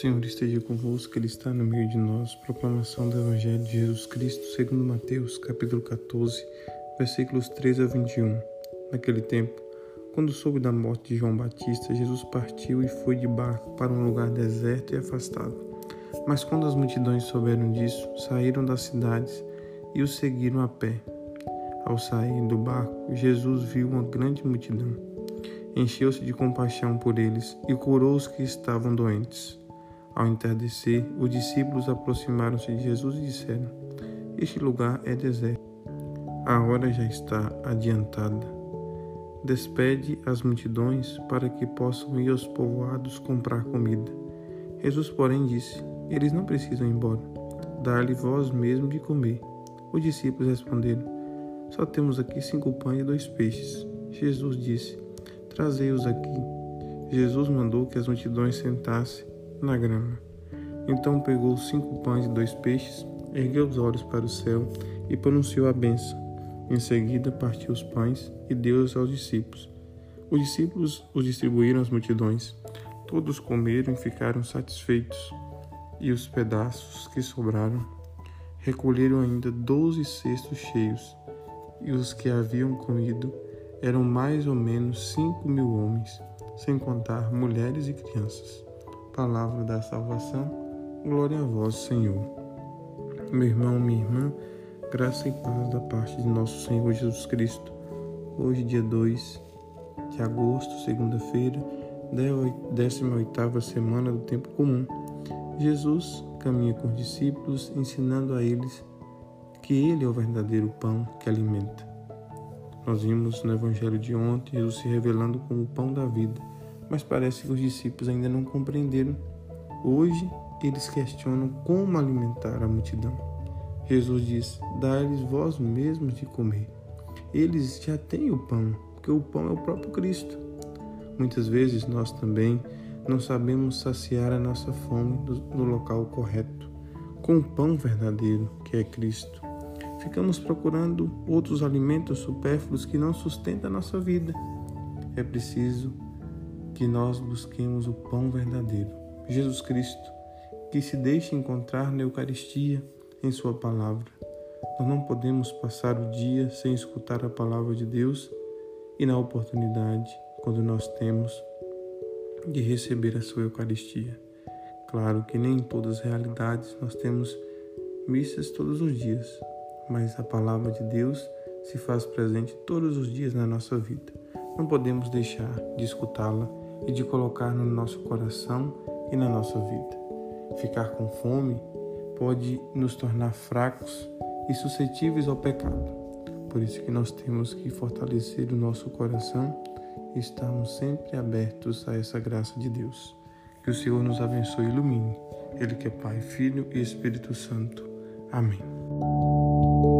Senhor esteja convosco, Ele está no meio de nós. Proclamação do Evangelho de Jesus Cristo, segundo Mateus, capítulo 14, versículos 13 a 21. Naquele tempo, quando soube da morte de João Batista, Jesus partiu e foi de barco para um lugar deserto e afastado. Mas quando as multidões souberam disso, saíram das cidades e o seguiram a pé. Ao sair do barco, Jesus viu uma grande multidão. Encheu-se de compaixão por eles e curou os que estavam doentes. Ao entardecer, os discípulos aproximaram-se de Jesus e disseram: Este lugar é deserto. A hora já está adiantada. Despede as multidões para que possam ir aos povoados comprar comida. Jesus, porém, disse: Eles não precisam ir embora. Dá-lhe vós mesmo de comer. Os discípulos responderam: Só temos aqui cinco pães e dois peixes. Jesus disse: Trazei-os aqui. Jesus mandou que as multidões sentassem na grama. Então pegou cinco pães e dois peixes, ergueu os olhos para o céu e pronunciou a bênção. Em seguida partiu os pães e deu-os aos discípulos. Os discípulos os distribuíram às multidões. Todos comeram e ficaram satisfeitos. E os pedaços que sobraram recolheram ainda doze cestos cheios. E os que haviam comido eram mais ou menos cinco mil homens, sem contar mulheres e crianças palavra da salvação. Glória a vós, Senhor. Meu irmão, minha irmã, graça e paz da parte de nosso Senhor Jesus Cristo. Hoje, dia 2 de agosto, segunda-feira, 18 semana do tempo comum. Jesus caminha com os discípulos, ensinando a eles que Ele é o verdadeiro pão que alimenta. Nós vimos no Evangelho de ontem Jesus se revelando como o pão da vida mas parece que os discípulos ainda não compreenderam. Hoje eles questionam como alimentar a multidão. Jesus diz: Dá-lhes vós mesmos de comer. Eles já têm o pão, porque o pão é o próprio Cristo. Muitas vezes nós também não sabemos saciar a nossa fome no local correto, com o pão verdadeiro, que é Cristo. Ficamos procurando outros alimentos supérfluos que não sustentam a nossa vida. É preciso que nós busquemos o pão verdadeiro, Jesus Cristo, que se deixe encontrar na Eucaristia, em Sua palavra. Nós não podemos passar o dia sem escutar a palavra de Deus e, na oportunidade, quando nós temos, de receber a Sua Eucaristia. Claro que nem em todas as realidades nós temos missas todos os dias, mas a palavra de Deus se faz presente todos os dias na nossa vida. Não podemos deixar de escutá-la e de colocar no nosso coração e na nossa vida. Ficar com fome pode nos tornar fracos e suscetíveis ao pecado. Por isso que nós temos que fortalecer o nosso coração e estarmos sempre abertos a essa graça de Deus. Que o Senhor nos abençoe e ilumine. Ele que é Pai, Filho e Espírito Santo. Amém.